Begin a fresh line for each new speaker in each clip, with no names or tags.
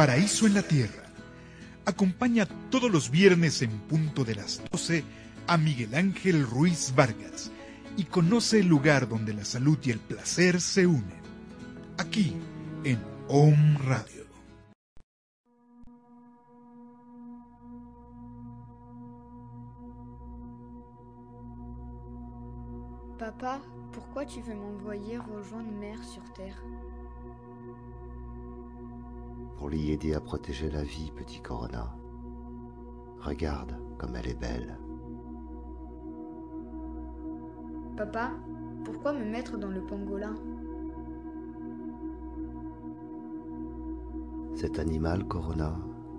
Paraíso en la tierra. Acompaña todos los viernes en punto de las 12 a Miguel Ángel Ruiz Vargas y conoce el lugar donde la salud y el placer se unen. Aquí, en Om Radio.
Papa, pourquoi tu veux m'envoyer rejoindre Mère sur Terre
Pour l'y aider à protéger la vie, petit Corona. Regarde comme elle est belle.
Papa, pourquoi me mettre dans le pangolin?
Cet animal, Corona,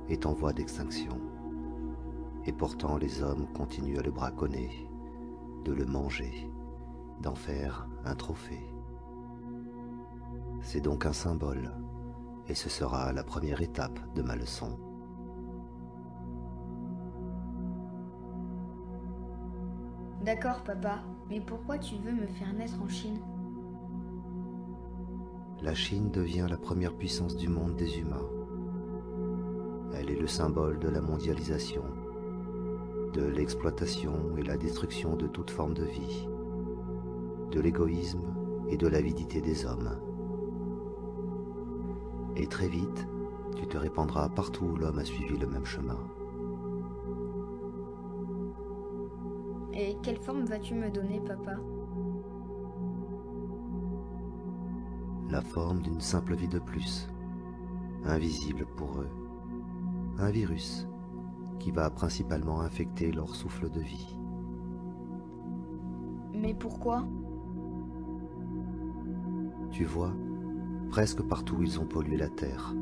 est en voie d'extinction. Et pourtant les hommes continuent à le braconner, de le manger, d'en faire un trophée. C'est donc un symbole, et ce sera la première étape de ma leçon.
D'accord, papa, mais pourquoi tu veux me faire naître en Chine?
La Chine devient la première puissance du monde des humains. Elle est le symbole de la mondialisation, de l'exploitation et la destruction de toute forme de vie, de l'égoïsme et de l'avidité des hommes. Et très vite, tu te répandras partout où l'homme a suivi le même chemin.
Et quelle forme vas-tu me donner, papa?
La forme d'une simple vie de plus, invisible pour eux. Un virus qui va principalement infecter leur souffle de vie.
Mais pourquoi?
Tu vois, presque partout ils ont pollué la terre,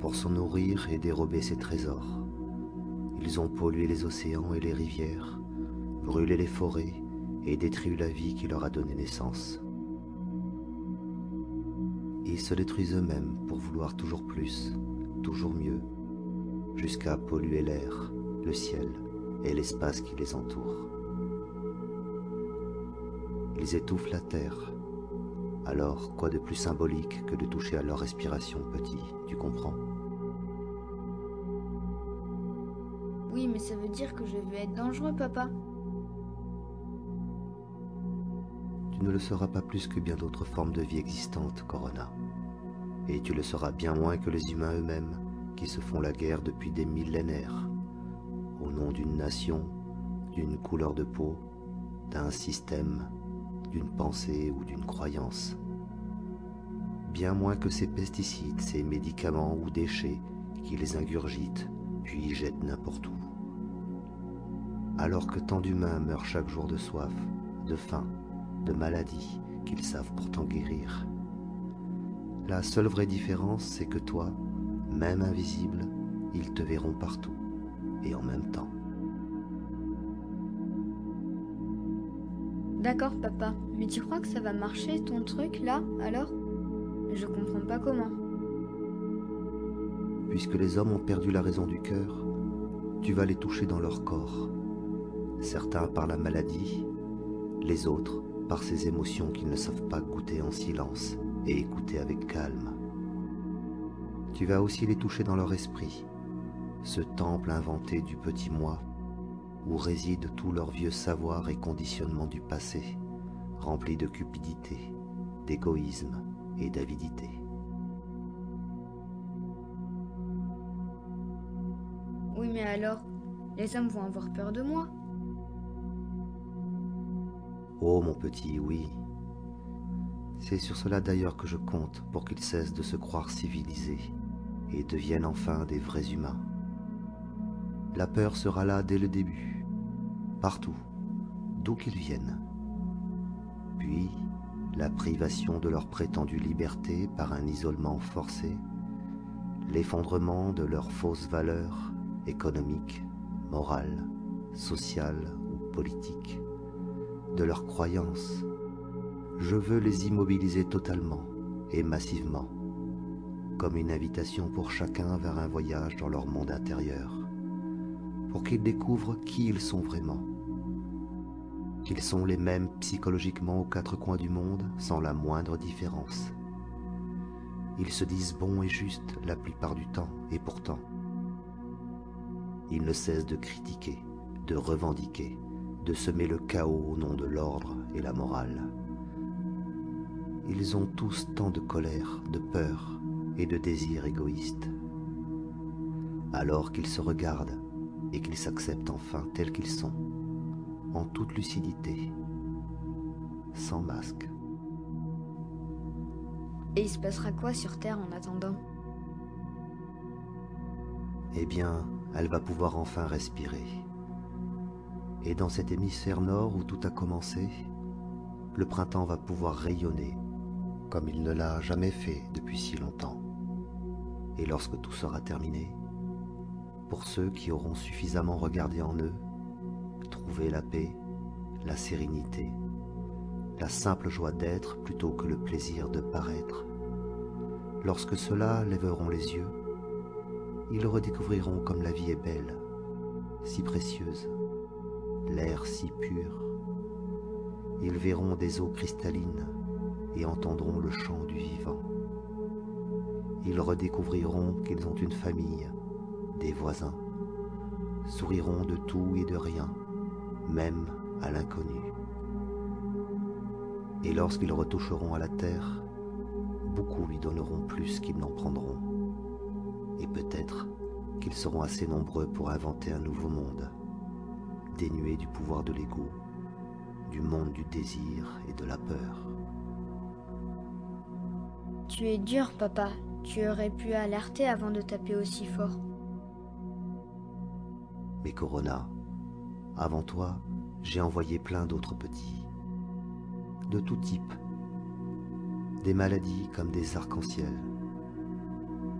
pour s'en nourrir et dérober ses trésors. Ils ont pollué les océans et les rivières, brûlé les forêts et détruit la vie qui leur a donné naissance. Ils se détruisent eux-mêmes pour vouloir toujours plus, toujours mieux, jusqu'à polluer l'air, le ciel et l'espace qui les entoure. Ils étouffent la terre. Alors, quoi de plus symbolique que de toucher à leur respiration, petit, tu comprends?
Oui, mais ça veut dire que je vais être dangereux, papa.
Tu ne le seras pas plus que bien d'autres formes de vie existantes, Corona. Et tu le seras bien moins que les humains eux-mêmes, qui se font la guerre depuis des millénaires, au nom d'une nation, d'une couleur de peau, d'un système, d'une pensée ou d'une croyance. Bien moins que ces pesticides, ces médicaments ou déchets qui les ingurgitent, puis jettent n'importe où. Alors que tant d'humains meurent chaque jour de soif, de faim, de maladies qu'ils savent pourtant guérir. La seule vraie différence, c'est que toi, même invisible, ils te verront partout et en même temps.
D'accord, papa. Mais tu crois que ça va marcher ton truc là, alors? Je comprends pas comment.
Puisque les hommes ont perdu la raison du cœur, tu vas les toucher dans leur corps. Certains par la maladie, les autres par ces émotions qu'ils ne savent pas goûter en silence et écouter avec calme. Tu vas aussi les toucher dans leur esprit, ce temple inventé du petit moi, où réside tout leur vieux savoir et conditionnement du passé, rempli de cupidité, d'égoïsme et d'avidité.
Oui, mais alors, les hommes vont avoir peur de moi.
Oh mon petit, oui. C'est sur cela d'ailleurs que je compte pour qu'ils cessent de se croire civilisés et deviennent enfin des vrais humains. La peur sera là dès le début, partout, d'où qu'ils viennent. Puis, la privation de leur prétendue liberté par un isolement forcé, l'effondrement de leurs fausses valeurs économiques, morales, sociales ou politiques de leurs croyances. Je veux les immobiliser totalement et massivement, comme une invitation pour chacun vers un voyage dans leur monde intérieur, pour qu'ils découvrent qui ils sont vraiment, qu'ils sont les mêmes psychologiquement aux quatre coins du monde sans la moindre différence. Ils se disent bons et justes la plupart du temps, et pourtant, ils ne cessent de critiquer, de revendiquer, de semer le chaos au nom de l'ordre et la morale. Ils ont tous tant de colère, de peur et de désir égoïste. Alors qu'ils se regardent et qu'ils s'acceptent enfin tels qu'ils sont, en toute lucidité, sans masque.
Et il se passera quoi sur Terre en attendant?
Eh bien, elle va pouvoir enfin respirer et dans cet hémisphère nord où tout a commencé, le printemps va pouvoir rayonner comme il ne l'a jamais fait depuis si longtemps. Et lorsque tout sera terminé, pour ceux qui auront suffisamment regardé en eux, trouver la paix, la sérénité, la simple joie d'être plutôt que le plaisir de paraître, lorsque ceux-là lèveront les yeux, ils redécouvriront comme la vie est belle, si précieuse, l'air si pur. Ils verront des eaux cristallines et entendront le chant du vivant. Ils redécouvriront qu'ils ont une famille, des voisins, souriront de tout et de rien, même à l'inconnu. Et lorsqu'ils retoucheront à la terre, beaucoup lui donneront plus qu'ils n'en prendront. Et peut-être qu'ils seront assez nombreux pour inventer un nouveau monde dénué du pouvoir de l'ego, du monde du désir et de la peur.
Tu es dur, papa. Tu aurais pu alerter avant de taper aussi fort.
Corona, avant toi, j'ai envoyé plein d'autres petits. De tout type. Des maladies comme des arcs-en-ciel.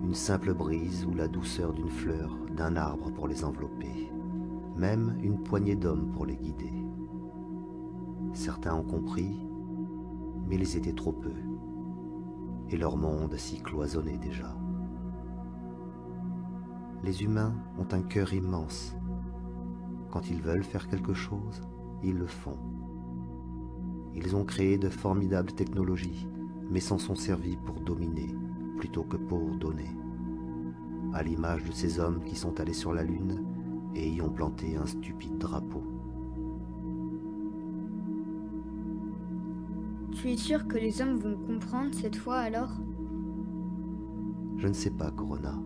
Une simple brise ou la douceur d'une fleur, d'un arbre pour les envelopper même une poignée d'hommes pour les guider. Certains ont compris, mais ils étaient trop peu, et leur monde s'y cloisonnait déjà. Les humains ont un cœur immense. Quand ils veulent faire quelque chose, ils le font. Ils ont créé de formidables technologies, mais s'en sont servis pour dominer plutôt que pour donner. À l'image de ces hommes qui sont allés sur la Lune et y ont planté un stupide drapeau.
Tu es sûr que les hommes vont comprendre cette fois alors?
Je ne sais pas, Corona.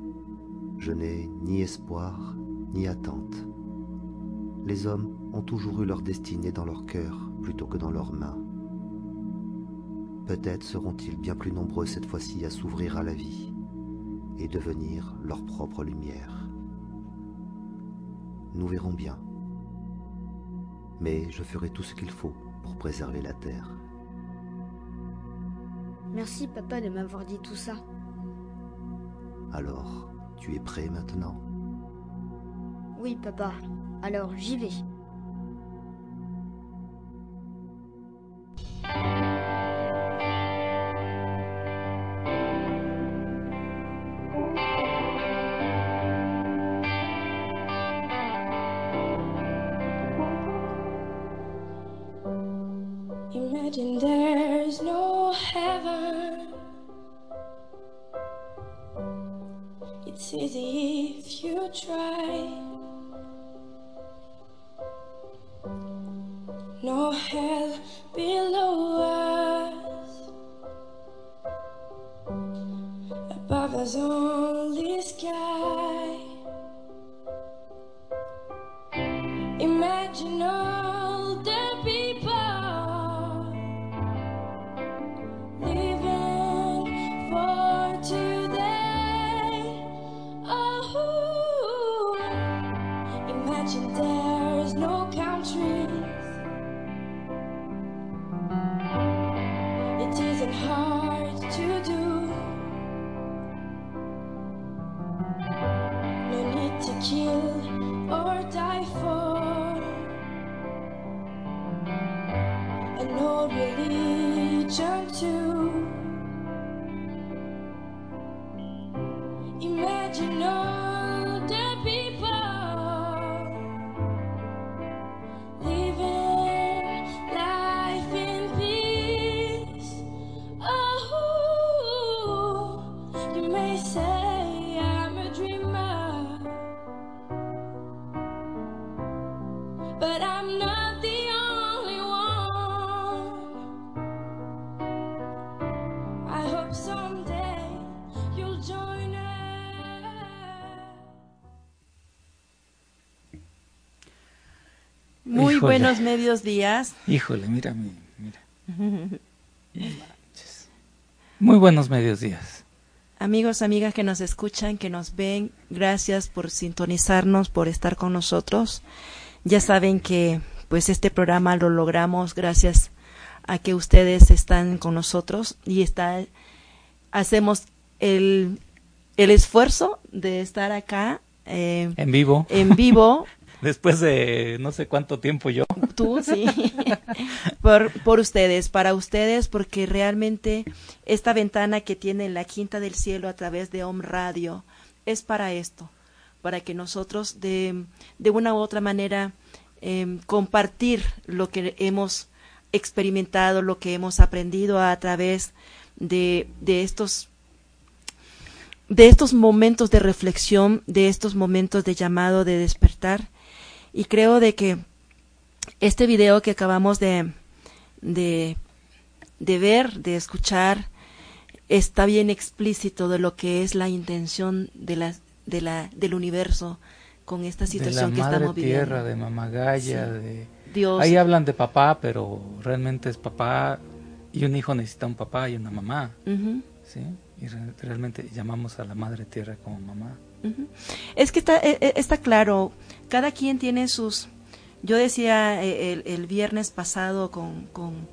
Je n'ai ni espoir, ni attente. Les hommes ont toujours eu leur destinée dans leur cœur plutôt que dans leurs mains. Peut-être seront-ils bien plus nombreux cette fois-ci à s'ouvrir à la vie et devenir leur propre lumière. Nous verrons bien. Mais je ferai tout ce qu'il faut pour préserver la Terre.
Merci papa de m'avoir dit tout ça.
Alors, tu es prêt maintenant?
Oui papa, alors j'y vais.
Híjole.
buenos medios días.
Híjole, mira, mi- mira. Muy buenos medios días.
Amigos, amigas que nos escuchan, que nos ven, gracias por sintonizarnos, por estar con nosotros. Ya saben que pues este programa lo logramos gracias a que ustedes están con nosotros y está hacemos el, el esfuerzo de estar acá eh,
En vivo.
en vivo
Después de no sé cuánto tiempo yo.
tú, sí, por, por ustedes, para ustedes, porque realmente esta ventana que tiene la Quinta del Cielo a través de Om Radio es para esto, para que nosotros de, de una u otra manera em, compartir lo que hemos experimentado, lo que hemos aprendido a través de, de estos de estos momentos de reflexión, de estos momentos de llamado, de despertar. Y creo de que este video que acabamos de, de, de ver, de escuchar, está bien explícito de lo que es la intención de la, de la, del universo con esta situación
de
que
la madre
estamos viviendo.
tierra, de mamagaya,
Sí.
de...
Dios,
Ahí hablan de papá, pero realmente es papá y un hijo necesita un papá y una mamá, ¿sí? Y re- realmente llamamos a la madre tierra como mamá.
es que está, eh, eh, está claro, cada quien tiene sus... Yo decía eh, el, viernes pasado con, con,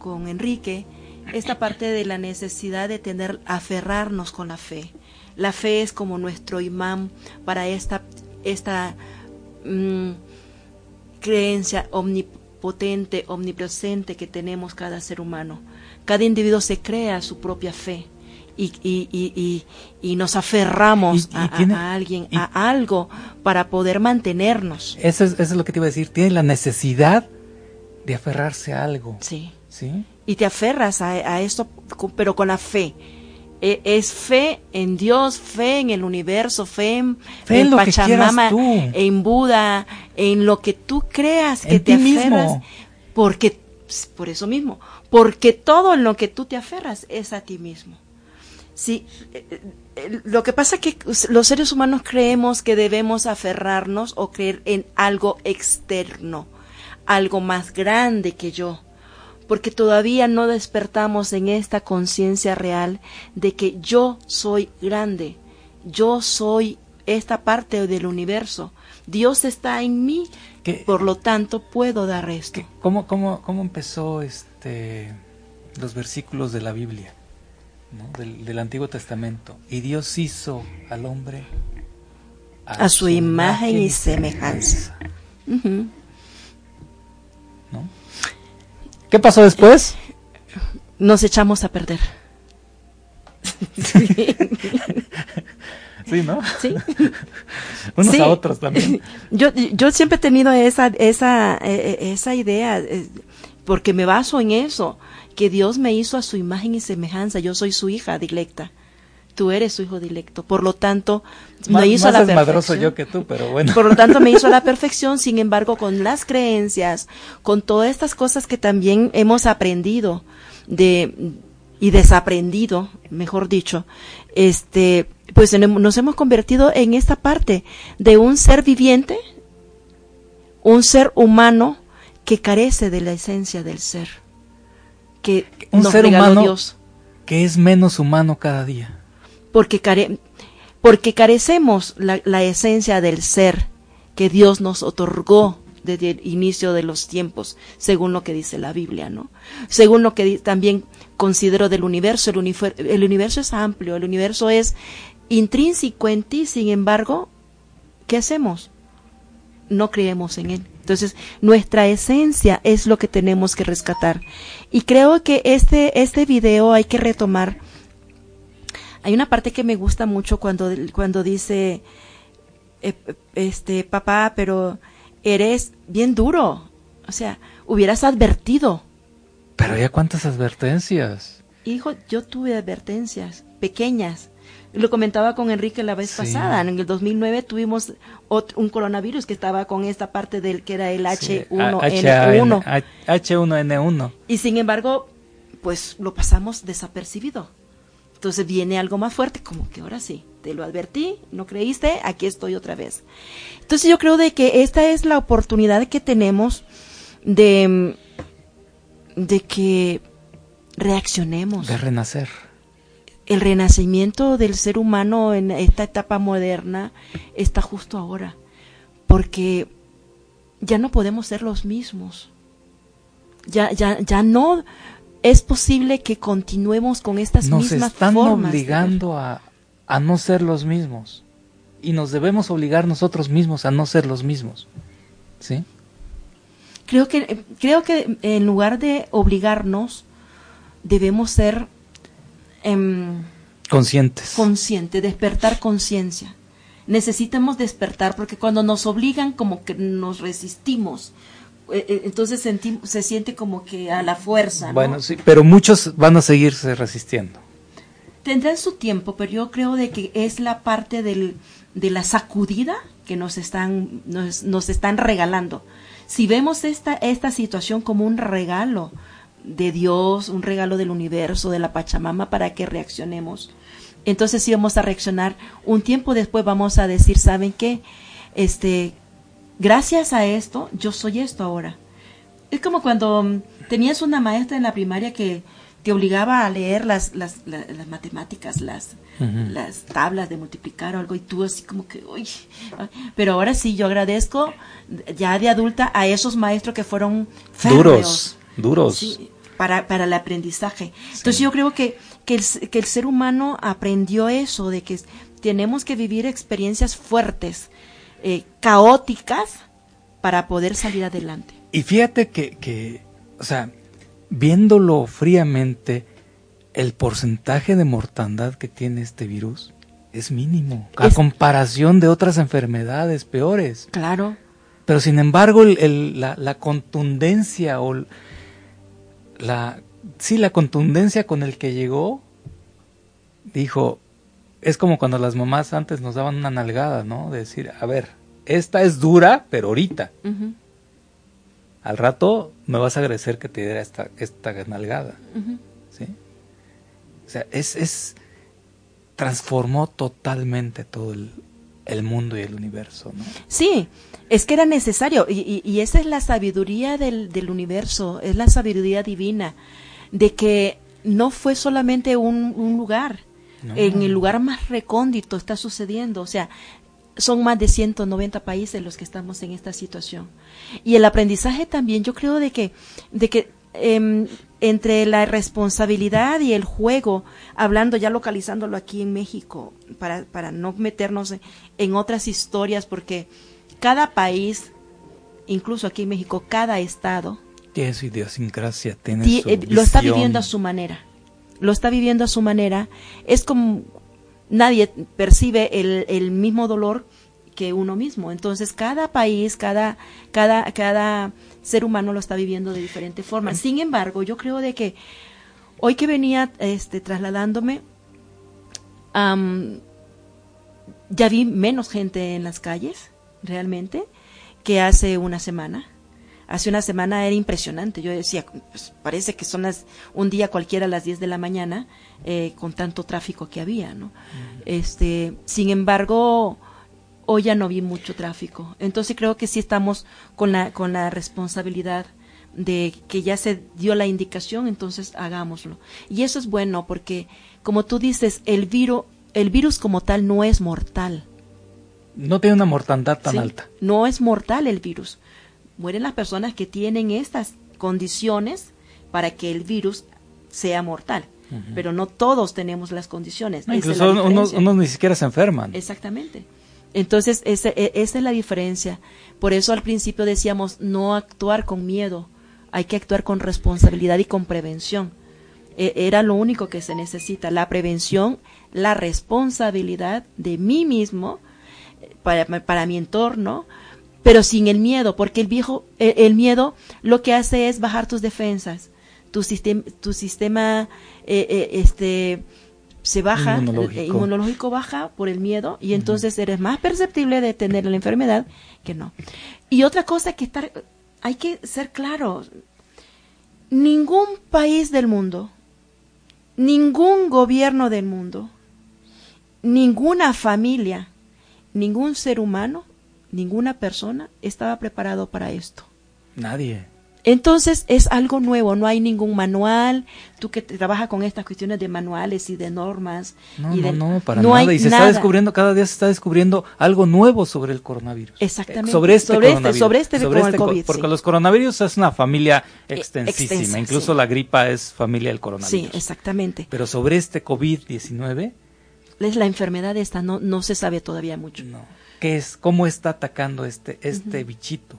con Enrique, esta parte de la necesidad de tener, aferrarnos con la fe. La fe es como nuestro imán para esta, esta mm, creencia omnipotente, omnipresente que tenemos cada ser humano. Cada individuo se crea su propia fe y, y, y, y, y nos aferramos a, a-
tiene-
a alguien, a algo para poder mantenernos.
Eso es, eso es lo que te iba a decir. Tiene la necesidad de aferrarse a algo,
Sí.
¿sí?
y te aferras a, a esto, pero con la fe. E- Es fe en Dios, fe en el universo, fe en,
Fe en lo que
Pachamama, en Buda, en lo que tú creas que
En
te
mismo.
aferras, porque por eso mismo, porque todo en lo que tú te aferras es a ti mismo. Sí, eh, eh, lo que pasa es que los seres humanos creemos que debemos aferrarnos o creer en algo externo, algo más grande que yo, porque todavía no despertamos en esta conciencia real de que yo soy grande, yo soy esta parte del universo, Dios está en mí,
¿Qué-
por lo tanto puedo dar esto.
¿Qué- ¿Cómo, cómo, cómo empezó este los versículos de la Biblia, ¿no? del, del Antiguo Testamento? Y Dios hizo al hombre
A su imagen y semejanza.
¿no? ¿Qué pasó después?
Nos echamos a perder.
Sí, ¿no?
¿Sí?
Unos
Sí.
a otros también.
Yo, yo siempre he tenido esa, esa, eh, eh, esa idea, eh, porque me baso en eso, que Dios me hizo a su imagen y semejanza, yo soy su hija dilecta. Tú eres su hijo dilecto, por lo tanto me
Más,
hizo a la perfección.
yo que tú, pero bueno.
Por lo tanto, me hizo a la perfección, sin embargo, con las creencias, con todas estas cosas que también hemos aprendido de y desaprendido, mejor dicho, este, pues nos hemos convertido en esta parte de un ser viviente, un ser humano que carece de la esencia del ser, que
Un
nos
ser humano
Dios
que es menos humano cada día.
porque, care- porque carecemos la, la esencia del ser que Dios nos otorgó desde el inicio de los tiempos, según lo que dice la Biblia, ¿no? Según lo que también considero del universo, el, unifer- el universo es amplio, el universo es intrínseco en ti, sin embargo, ¿qué hacemos? No creemos en él. Entonces, nuestra esencia es lo que tenemos que rescatar. Y creo que este, este video hay que retomar hay una parte que me gusta mucho cuando, cuando dice, eh, este, papá, pero eres bien duro. O sea, hubieras advertido.
Pero ya cuántas advertencias.
Hijo, yo tuve advertencias pequeñas. Lo comentaba con Enrique la vez
Sí.
pasada. En el 2009 tuvimos un coronavirus que estaba con esta parte del que era el
Sí,
H1N1.
H- H1N1.
Y sin embargo, pues lo pasamos desapercibido. Entonces viene algo más fuerte, como que ahora sí, te lo advertí, no creíste, aquí estoy otra vez. Entonces yo creo de que esta es la oportunidad que tenemos de, de que reaccionemos.
De renacer.
El renacimiento del ser humano en esta etapa moderna está justo ahora, porque ya no podemos ser los mismos. Ya, ya, ya no es posible que continuemos con estas
Nos
mismas
están
formas.
obligando a, a no ser los mismos. Y nos debemos obligar nosotros mismos a no ser los mismos. ¿Sí?
Creo que, creo que en lugar de obligarnos, debemos ser em,
Conscientes.
conscientes, despertar conciencia. Necesitamos despertar porque cuando nos obligan como que nos resistimos. Eh, eh, Entonces se siente como que a la fuerza. ¿no?
Bueno, sí, pero muchos van a seguirse resistiendo.
Tendrán su tiempo, pero yo creo de que es la parte del, de la sacudida que nos están, nos, nos están regalando. Si vemos esta, esta situación como un regalo de Dios, un regalo del universo, de la Pachamama, para que reaccionemos, entonces sí vamos a reaccionar. Un tiempo después vamos a decir, ¿saben qué? Este, gracias a esto, yo soy esto ahora. Es como cuando mm, tenías una maestra en la primaria que te obligaba a leer las, las, la- las matemáticas, las, las tablas de multiplicar o algo, y tú así como que, uy. Pero ahora sí, yo agradezco ya de adulta a esos maestros que fueron férreos.
Duros, duros.
Sí, para, para el aprendizaje. Entonces yo creo que, que, el, s- que el ser humano aprendió eso, de que tenemos que vivir experiencias fuertes, eh, caóticas, para poder salir adelante.
Y fíjate que, que, o sea, viéndolo fríamente, el porcentaje de mortandad que tiene este virus es mínimo, a
Es-
comparación de otras enfermedades peores.
Claro.
Pero sin embargo, el- el- la, la contundencia o la, sí, la contundencia con el que llegó, dijo, es como cuando las mamás antes nos daban una nalgada, ¿no? De decir, a ver, esta es dura, pero ahorita. Al rato me vas a agradecer que te diera esta, esta nalgada. ¿sí? O sea, es, es, transformó totalmente todo el, el mundo y el universo, ¿no?
Sí, es que era necesario y, y- y esa es la sabiduría del, del universo, es la sabiduría divina, de que no fue solamente un, un lugar,
No.
en el lugar más recóndito está sucediendo, o sea, son más de 190 países los que estamos en esta situación. Y el aprendizaje también, yo creo de que, de que em, entre la responsabilidad y el juego, hablando ya localizándolo aquí en México, para, para no meternos en, otras historias, porque cada país, incluso aquí en México, cada estado,
Tiene su idiosincrasia, tiene
ti-
su
eh, lo está viviendo a su manera. Lo está viviendo a su manera. Es como nadie percibe el, el mismo dolor que uno mismo. Entonces, cada país, cada, cada, cada ser humano lo está viviendo de diferente forma. Sin embargo, yo creo de que hoy que venía este, trasladándome, ya vi menos gente en las calles, realmente, que hace una semana. Hace una semana era impresionante. Yo decía, pues, parece que son las, un día cualquiera a las 10 de la mañana, eh, con tanto tráfico que había, ¿no? Este, sin embargo, hoy ya no vi mucho tráfico. Entonces creo que sí estamos con la, con la responsabilidad de que ya se dio la indicación, entonces hagámoslo. Y eso es bueno porque, como tú dices, el virus, el virus como tal no es mortal.
No tiene una mortandad tan
¿sí?
alta.
No es mortal el virus. Mueren las personas que tienen estas condiciones para que el virus sea mortal. Pero no todos tenemos las condiciones.
No, incluso
la
unos,
diferencia.
unos ni siquiera se enferman.
Exactamente. Entonces, ese- e- esa es la diferencia. Por eso al principio decíamos no actuar con miedo, hay que actuar con responsabilidad y con prevención. E- Era lo único que se necesita, la prevención, la responsabilidad de mí mismo, para, para mi entorno, pero sin el miedo, porque el viejo, el, el miedo lo que hace es bajar tus defensas, tu sistema, tu sistema, eh, este, se baja,
Inmunológico.
el inmunológico baja por el miedo y entonces eres más perceptible de tener la enfermedad que no. Y otra cosa que estar, hay que ser claros, ningún país del mundo, ningún gobierno del mundo, ninguna familia, ningún ser humano, ninguna persona estaba preparado para esto.
Nadie.
Entonces es algo nuevo, no hay ningún manual, tú que trabajas con estas cuestiones de manuales y de normas.
No,
y
no,
de-
no, para
no
nada.
hay
Y se está
nada.
descubriendo, cada día se está descubriendo algo nuevo sobre el coronavirus.
Exactamente.
Sobre este
Sobre este-
coronavirus.
sobre este con el
co-
COVID,
Porque
sí.
los coronavirus es una familia extensísima.
extensa,
Incluso
sí.
la gripa es familia del
Sí,
coronavirus.
exactamente.
Pero sobre este COVID-19,
Es la enfermedad esta, no, no se sabe todavía mucho.
no. ¿Qué es? ¿Cómo está atacando este, este bichito?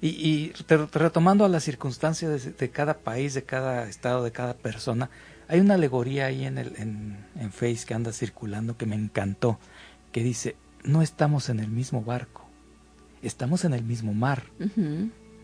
Y, y te- retomando a las circunstancias de, cada país, de cada estado, de cada persona, hay una alegoría ahí en, el, en, en Face que anda circulando que me encantó, que dice, no estamos en el mismo barco, estamos en el mismo mar.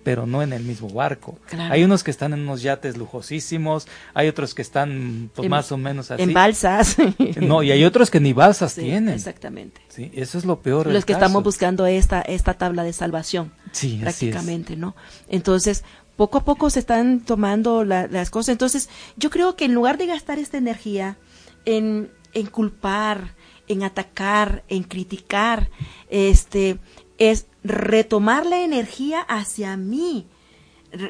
Pero no en el mismo barco.
Claro.
Hay unos que están en unos yates lujosísimos, hay otros que están pues,
En-
más o menos así.
En balsas.
No, y hay otros que ni balsas
Sí,
tienen.
Exactamente.
Sí, eso es lo peor.
Los que
caso.
estamos buscando esta, esta tabla de salvación.
Sí,
prácticamente, ¿no? Entonces, poco a poco se están tomando la- las cosas. Entonces, yo creo que en lugar de gastar esta energía en, en culpar, en atacar, en criticar, este, es retomar la energía hacia mí,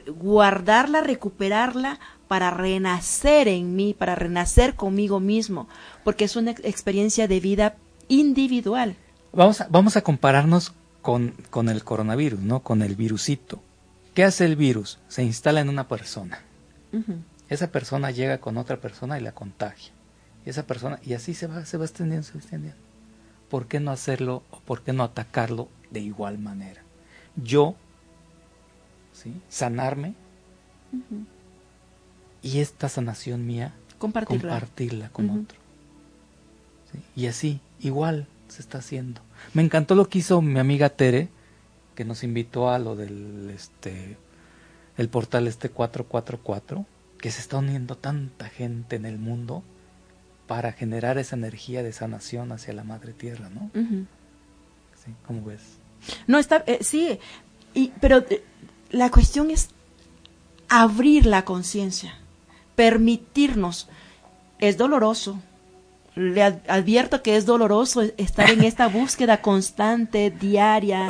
guardarla, recuperarla para renacer en mí, para renacer conmigo mismo, porque es una ex- experiencia de vida individual.
Vamos a, vamos a compararnos con, con el coronavirus, ¿no? Con el virusito. ¿Qué hace el virus? Se instala en una persona. Esa persona llega con otra persona y la contagia. Y esa persona, y así se va, se va extendiendo, se va extendiendo. ¿Por qué no hacerlo o por qué no atacarlo de igual manera? Yo, ¿sí? Sanarme y esta sanación mía,
Compartirla.
compartirla con otro. ¿sí? Y así, igual se está haciendo. Me encantó lo que hizo mi amiga Tere, que nos invitó a lo del este el portal este 444, que se está uniendo tanta gente en el mundo para generar esa energía de sanación hacia la madre tierra, ¿no? Sí, ¿Cómo ves?
No, está, eh, sí, y, pero eh, la cuestión es abrir la conciencia, permitirnos. Es doloroso. Le ad- advierto que es doloroso estar en esta búsqueda constante, diaria.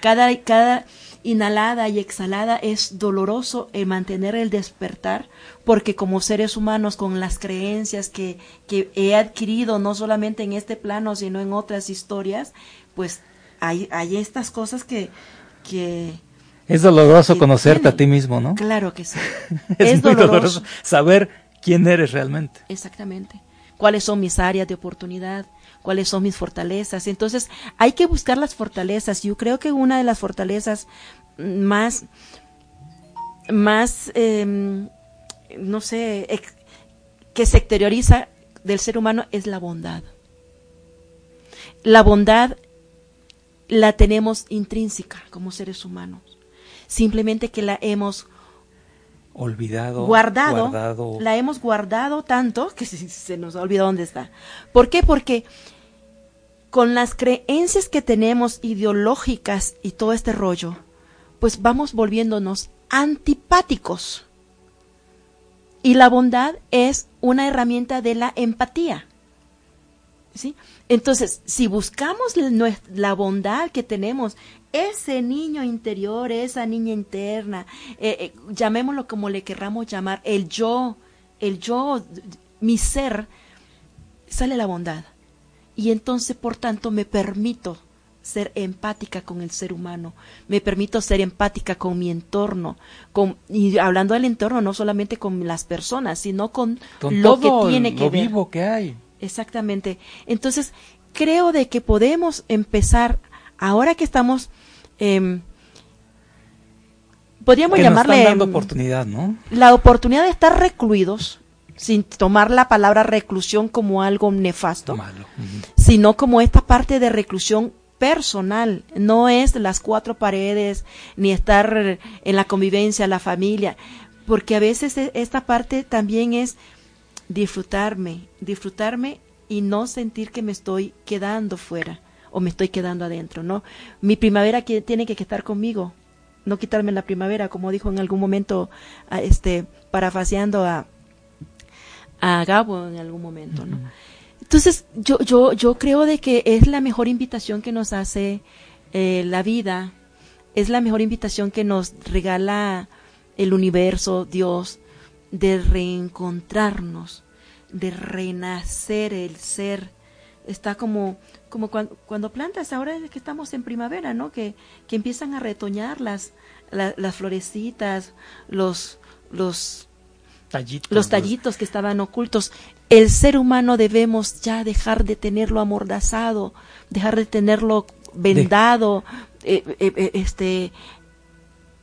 Cada, cada inhalada y exhalada es doloroso el mantener el despertar, porque como seres humanos, con las creencias que, que he adquirido, no solamente en este plano, sino en otras historias, pues hay, hay estas cosas que, que
Es doloroso
que
conocerte a ti mismo, ¿no?
Claro que sí.
es,
es
muy
doloroso.
doloroso saber quién eres realmente.
Exactamente. ¿Cuáles son mis áreas de oportunidad? ¿Cuáles son mis fortalezas? Entonces, hay que buscar las fortalezas. Yo creo que una de las fortalezas más, más, em, no sé, ex- que se exterioriza del ser humano es la bondad. La bondad la tenemos intrínseca como seres humanos. Simplemente que la hemos
olvidado,
guardado, la hemos guardado tanto que se, se nos ha olvidado dónde está. ¿Por qué? Porque con las creencias que tenemos ideológicas y todo este rollo, pues vamos volviéndonos antipáticos. Y la bondad es una herramienta de la empatía. ¿Sí? Entonces, si buscamos la bondad que tenemos, ese niño interior, esa niña interna, eh, eh, llamémoslo como le querramos llamar, el yo, el yo, mi ser, sale la bondad. Y entonces, por tanto, me permito ser empática con el ser humano, me permito ser empática con mi entorno, con, y hablando del entorno, no solamente con las personas, sino con, lo que tiene que ver.
vivo que hay.
Exactamente. Entonces, creo de que podemos empezar, ahora que estamos, eh, podríamos llamarle...
dando oportunidad, ¿no?
La oportunidad de estar recluidos, sin tomar la palabra reclusión como algo nefasto, sino como esta parte de reclusión personal, no es las cuatro paredes, ni estar en la convivencia, la familia, porque a veces e, esta parte también es disfrutarme, disfrutarme y no sentir que me estoy quedando fuera o me estoy quedando adentro, ¿no? Mi primavera que tiene que estar conmigo, no quitarme la primavera, como dijo en algún momento, este, parafaseando a, a Gabo en algún momento, ¿no? Entonces, yo, yo, yo creo de que es la mejor invitación que nos hace eh, la vida, es la mejor invitación que nos regala el universo, Dios, de reencontrarnos, de renacer el ser. Está como, como cuando, plantas, ahora es que estamos en primavera, ¿no? Que, que empiezan a retoñar las, las florecitas, los, los
tallitos,
los tallitos que estaban ocultos. El ser humano debemos ya dejar de tenerlo amordazado, dejar de tenerlo vendado, eh, eh, eh, este,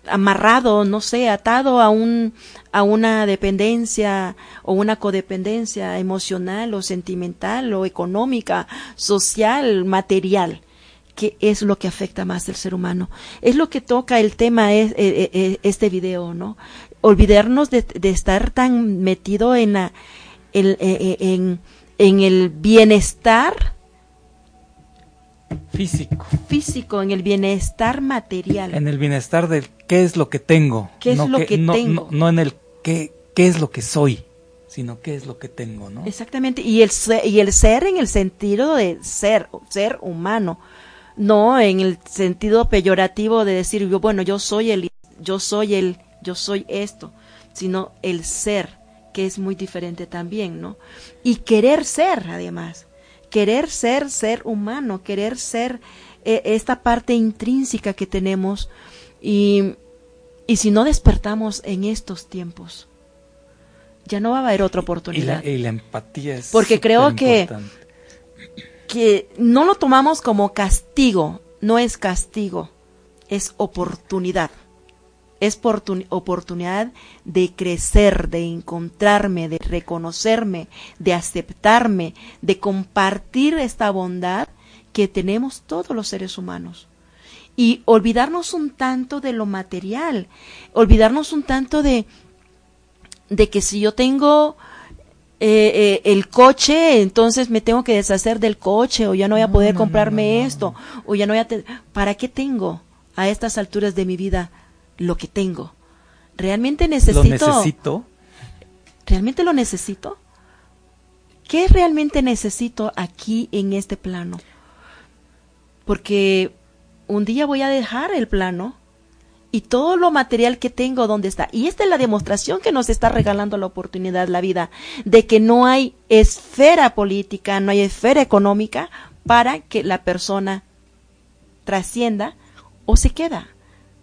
amarrado, no sé, atado a un a una dependencia o una codependencia emocional o sentimental o económica, social, material, que es lo que afecta más al ser humano. Es lo que toca el tema es, eh, eh, este video, ¿no? Olvidarnos de, estar tan metido en, la, en, en el bienestar
físico.
Físico, en el bienestar material.
En el bienestar del qué es lo que tengo.
¿Qué es lo que, tengo?
No, en el qué, qué es lo que soy, sino qué es lo que tengo, ¿no?
Exactamente. Y el, ser, y el ser en el sentido de ser, ser humano. No en el sentido peyorativo de decir, yo, bueno, yo soy el, yo soy el, yo soy esto, sino el ser, que es muy diferente también, ¿no? Y querer ser, además querer ser ser humano, querer ser eh, esta parte intrínseca que tenemos. Y, y, si no despertamos en estos tiempos, ya no va a haber otra oportunidad.
Y la, empatía es
Porque creo que, que no lo tomamos como castigo, no es castigo, es oportunidad es oportunidad de crecer, de encontrarme, de reconocerme, de aceptarme, de compartir esta bondad que tenemos todos los seres humanos. Y olvidarnos un tanto de lo material, olvidarnos un tanto de, de que si yo tengo eh, eh, el coche, entonces me tengo que deshacer del coche, o ya no voy a poder comprarme esto, o ya no voy a... ¿Para qué tengo a estas alturas de mi vida lo que tengo. ¿Realmente necesito?
¿Lo necesito?
¿Realmente lo necesito? ¿Qué realmente necesito aquí en este plano? Porque un día voy a dejar el plano y todo lo material que tengo, ¿dónde está? Y esta es la demostración que nos está regalando la oportunidad, la vida, de que no hay esfera política, no hay esfera económica para que la persona trascienda o se queda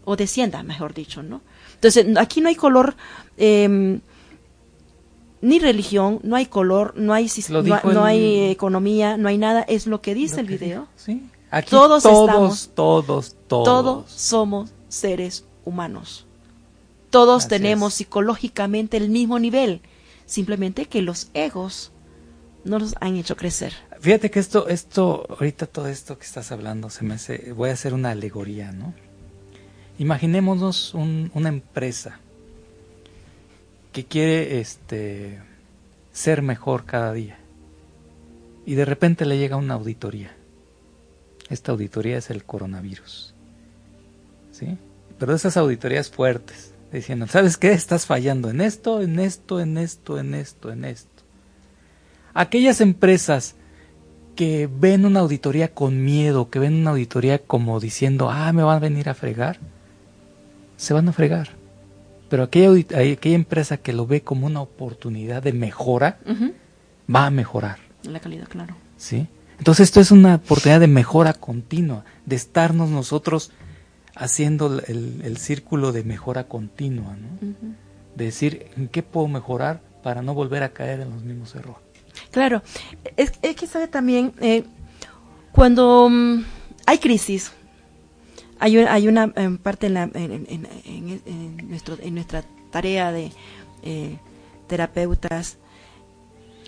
o descienda, mejor dicho, ¿no? Entonces, aquí no hay color, em, ni religión, no hay color, no hay, no, hay economía, no hay nada, es lo que dice el video.
Sí. Aquí todos, todos, todos, todos,
todos somos seres humanos. Todos tenemos psicológicamente el mismo nivel, simplemente que los egos no nos han hecho crecer.
Fíjate que esto, esto, ahorita todo esto que estás hablando, se me hace, voy a hacer una alegoría, ¿no? Imaginémonos un- una empresa que quiere este, ser mejor cada día y de repente le llega una auditoría. Esta auditoría es el coronavirus. ¿Sí? Pero esas auditorías fuertes, diciendo, ¿sabes qué? Estás fallando en esto, en esto, en esto, en esto, en esto. Aquellas empresas que ven una auditoría con miedo, que ven una auditoría como diciendo, ah, me van a venir a fregar, se van a fregar. Pero aquella, aquella empresa que lo ve como una oportunidad de mejora, va a mejorar.
La calidad, claro.
¿sí? Entonces esto es una oportunidad de mejora continua, de estarnos nosotros haciendo el, el círculo de mejora continua, ¿no? De decir, ¿en qué puedo mejorar para no volver a caer en los mismos errores?
Claro, es, es que sabe también, eh, cuando mm, hay crisis, hay, un- hay una parte en, nuestra tarea de eh, terapeutas,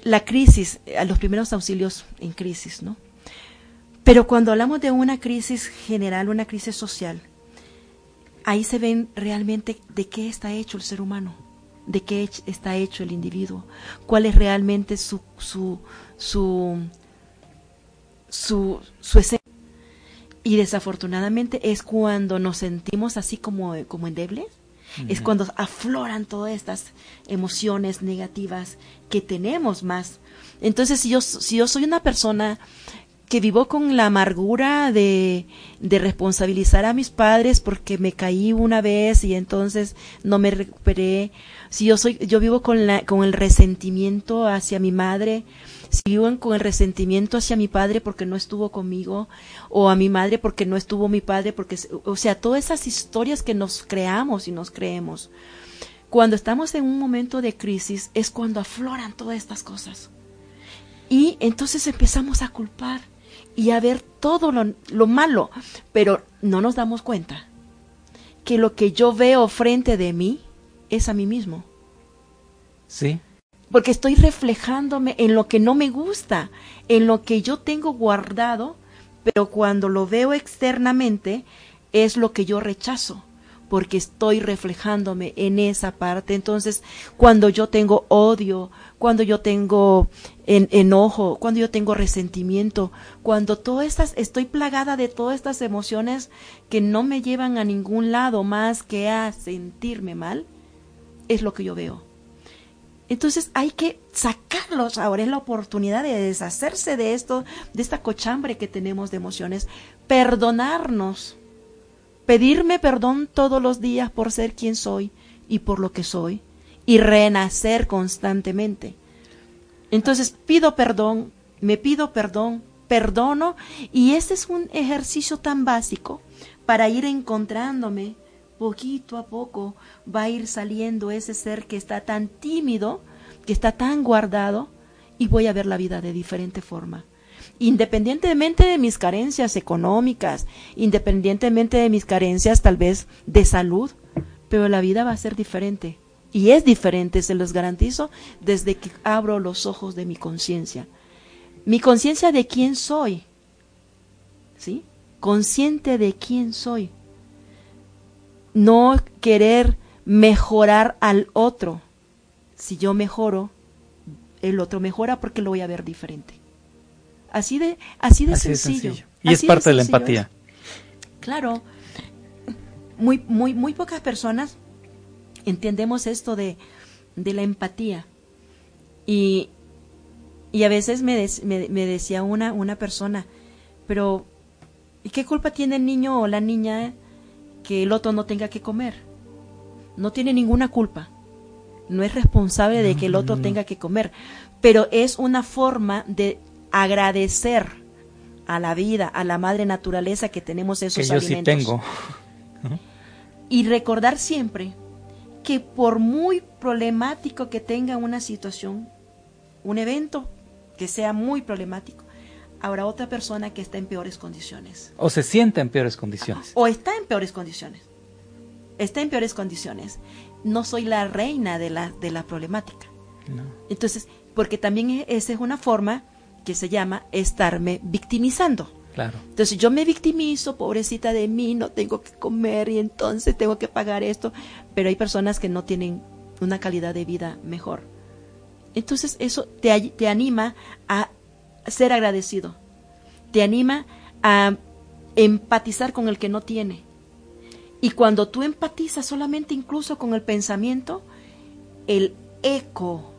la crisis, los primeros auxilios en crisis, ¿no? Pero cuando hablamos de una crisis general, una crisis social, ahí se ven realmente de qué está hecho el ser humano, de qué está hecho el individuo, cuál es realmente su su su su, su esencia. Y desafortunadamente es cuando nos sentimos así como, como endebles, es cuando afloran todas estas emociones negativas que tenemos más. Entonces, si yo, si yo soy una persona que vivo con la amargura de, de responsabilizar a mis padres porque me caí una vez y entonces no me recuperé, si yo soy, yo vivo con la, con el resentimiento hacia mi madre, si vivo con el resentimiento hacia mi padre porque no estuvo conmigo, o a mi madre porque no estuvo mi padre, porque, o sea, todas esas historias que nos creamos y nos creemos. Cuando estamos en un momento de crisis es cuando afloran todas estas cosas. Y entonces empezamos a culpar y a ver todo lo, lo malo, pero no nos damos cuenta que lo que yo veo frente de mí es a mí mismo.
¿Sí?
Porque estoy reflejándome en lo que no me gusta, en lo que yo tengo guardado, pero cuando lo veo externamente es lo que yo rechazo, porque estoy reflejándome en esa parte. Entonces, cuando yo tengo odio, cuando yo tengo en- enojo, cuando yo tengo resentimiento, cuando todas estas, estoy plagada de todas estas emociones que no me llevan a ningún lado más que a sentirme mal, es lo que yo veo. Entonces hay que sacarlos. Ahora es la oportunidad de deshacerse de esto, de esta cochambre que tenemos de emociones, perdonarnos, pedirme perdón todos los días por ser quien soy y por lo que soy y renacer constantemente. Entonces pido perdón, me pido perdón, perdono y este es un ejercicio tan básico para ir encontrándome poquito a poco va a ir saliendo ese ser que está tan tímido, que está tan guardado y voy a ver la vida de diferente forma. Independientemente de mis carencias económicas, independientemente de mis carencias tal vez de salud, pero la vida va a ser diferente. Y es diferente, se los garantizo, desde que abro los ojos de mi conciencia. Mi conciencia de quién soy. ¿Sí? Consciente de quién soy no querer mejorar al otro. Si yo mejoro, el otro mejora porque lo voy a ver diferente. Así de, así de,
Así
sencillo.
sencillo. Y es parte de la empatía.
Claro. Muy, muy, muy pocas personas entendemos esto de, de la empatía. Y, y a veces me, me decía una, una persona, pero ¿y qué culpa tiene el niño o la niña que el otro no tenga que comer? No tiene ninguna culpa. No es responsable de que el otro tenga que comer, pero es una forma de agradecer a la vida, a la madre naturaleza que tenemos
Que
esos
yo sí
alimentos
tengo.
y recordar siempre que por muy problemático que tenga una situación, un evento que sea muy problemático, habrá otra persona que está en peores condiciones.
O se siente en peores condiciones.
O está en peores condiciones. Está en peores condiciones. No soy la reina de la, de la problemática.
No.
Entonces, porque también e- esa es una forma que se llama estarme victimizando.
Claro.
Entonces yo me victimizo, pobrecita de mí, no tengo que comer y entonces tengo que pagar esto, pero hay personas que no tienen una calidad de vida mejor. Entonces eso te, te anima a ser agradecido, te anima a empatizar con el que no tiene. Y cuando tú empatizas solamente incluso con el pensamiento, el eco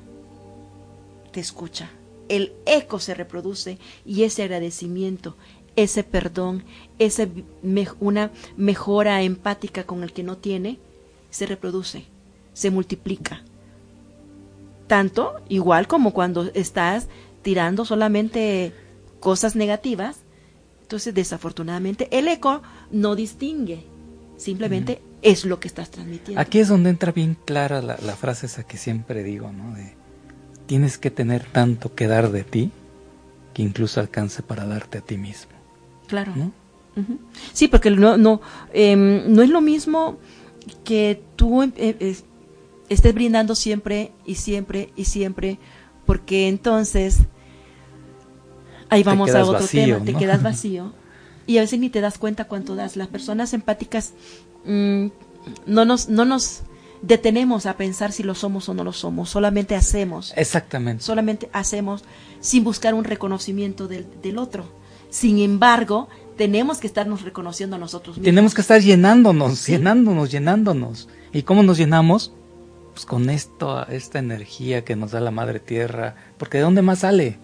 te escucha, el eco se reproduce y ese agradecimiento, ese perdón, me- una mejora empática con el que no tiene, se reproduce, se multiplica. Tanto igual como cuando estás tirando solamente cosas negativas, entonces desafortunadamente el eco no distingue, simplemente es lo que estás transmitiendo.
Aquí es donde entra bien clara la, la frase esa que siempre digo, ¿no? De tienes que tener tanto que dar de ti que incluso alcance para darte a ti mismo,
Claro.
¿no?
Sí, porque no, no, em, no es lo mismo que tú em, eh, es- estés brindando siempre y siempre y siempre, porque entonces ahí vamos a otro
vacío,
tema, te quedas vacío y a veces ni te das cuenta cuánto das. Las personas empáticas mm, no nos no nos detenemos a pensar si lo somos o no lo somos, solamente hacemos
Exactamente.
solamente hacemos sin buscar un reconocimiento del, del otro. Sin embargo, tenemos que estarnos reconociendo a nosotros mismos.
Tenemos que estar llenándonos, llenándonos, llenándonos. ¿Y cómo nos llenamos? Pues con esto, esta energía que nos da la madre tierra. Porque ¿de dónde más sale?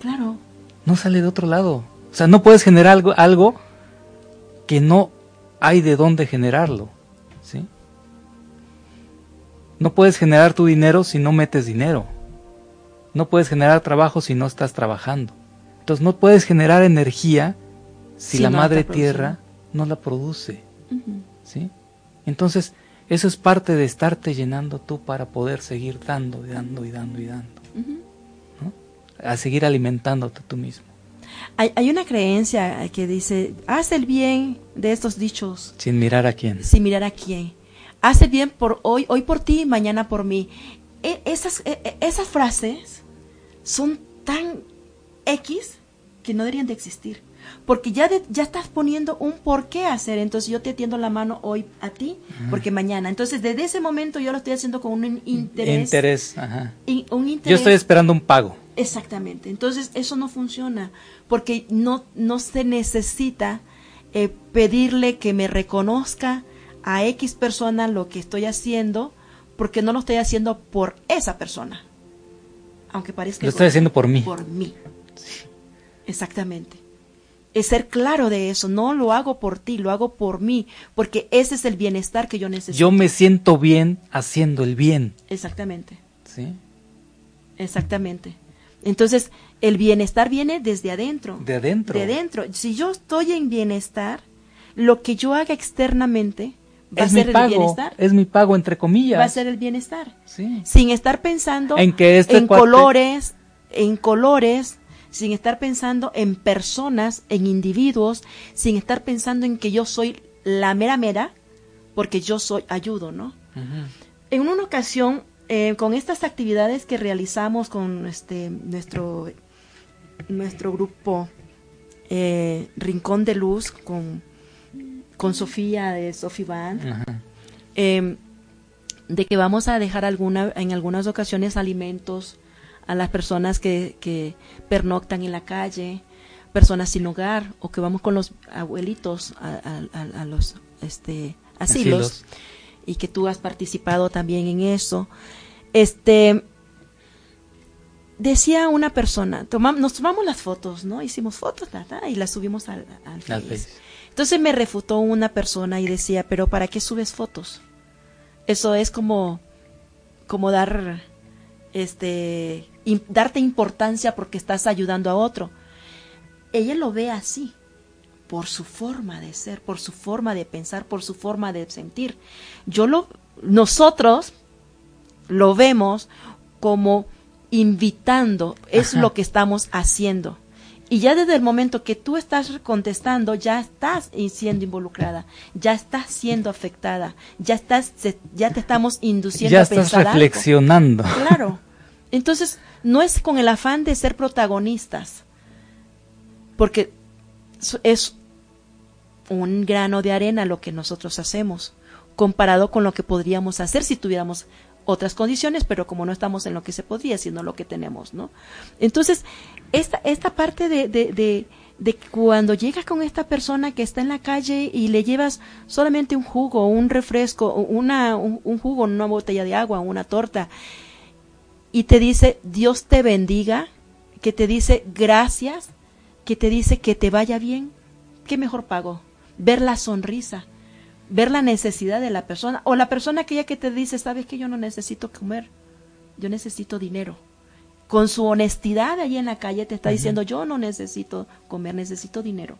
Claro,
No sale de otro lado. O sea, no puedes generar algo, algo que no hay de dónde generarlo. ¿Sí? No puedes generar tu dinero si no metes dinero. No puedes generar trabajo si no estás trabajando. Entonces no puedes generar energía si,
Si
la
no
madre tierra no la produce. ¿sí? Entonces, eso es parte de estarte llenando tú para poder seguir dando y dando y dando y dando. A seguir alimentándote tú mismo.
hay, hay una creencia que dice, haz el bien de estos dichos
Sin mirar a quién.
sin mirar a quién. Haz el bien por hoy, hoy por ti, mañana por mí. E- esas, e- e- esas frases son tan X que no deberían de existir. Porque ya, de- ya estás poniendo un por qué hacer. Entonces yo te tiendo la mano hoy a ti, porque mañana. Entonces desde ese momento yo lo estoy haciendo con un interés.
Interés, ajá.
in- un interés
Yo estoy esperando un pago.
Exactamente. Entonces eso no funciona porque no, no se necesita eh, pedirle que me reconozca a X persona lo que estoy haciendo porque no lo estoy haciendo por esa persona. Aunque parezca
Lo estoy haciendo por mí.
Por mí. Exactamente. Es ser claro de eso. No lo hago por ti, lo hago por mí. Porque ese es el bienestar que yo necesito.
Yo me siento bien haciendo el bien.
Exactamente.
¿sí?
Exactamente. Entonces, el bienestar viene desde adentro.
De adentro.
De adentro. Si yo estoy en bienestar, lo que yo haga externamente va
Es
a
mi
ser el
pago.
bienestar.
Es mi pago, entre comillas.
Va a ser el bienestar.
Sí.
Sin estar pensando
En que este
en
cuate-
colores, en colores, sin estar pensando en personas, en individuos, sin estar pensando en que yo soy la mera mera, porque yo soy ayudo, ¿no? En una ocasión, eh, con estas actividades que realizamos con este nuestro nuestro grupo eh, Rincón de Luz con, con Sofía de
Ajá.
eh, de que vamos a dejar alguna, en algunas ocasiones alimentos a las personas que, que pernoctan en la calle, personas sin hogar, o que vamos con los abuelitos a, a- a- a los este, asilos,
Asilos.
Y que tú has participado también en eso. Este decía una persona, tomam- nos tomamos las fotos, ¿no? Hicimos fotos y las subimos al, al
Al
Face.
Face.
Entonces me refutó una persona y decía, pero ¿para qué subes fotos? Eso es como, como dar, este, darte importancia porque estás ayudando a otro. Ella lo ve así, por su forma de ser, por su forma de pensar, por su forma de sentir. Yo lo, nosotros lo vemos como invitando, es
Ajá.
lo que estamos haciendo. Y ya desde el momento que tú estás contestando, ya estás siendo involucrada, ya estás siendo afectada, ya estás, ya te estamos induciendo
Ya
a
estás
pensar algo.
reflexionando.
Claro. Entonces, no es con el afán de ser protagonistas, porque es un grano de arena lo que nosotros hacemos, comparado con lo que podríamos hacer si tuviéramos otras condiciones, pero como no estamos en lo que se podría, sino lo que tenemos, ¿no? Entonces, esta, esta parte de, de, de, cuando llegas con esta persona que está en la calle y le llevas solamente un jugo, un refresco, una, un, un jugo, una botella de agua, una torta, y te dice Dios te bendiga, que te dice gracias, que te dice que te vaya bien, ¿qué mejor pago? Ver la sonrisa, ver la necesidad de la persona, o la persona aquella que te dice, sabes que yo no necesito comer, yo necesito dinero. Con su honestidad allí en la calle te está diciendo, yo no necesito comer, necesito dinero.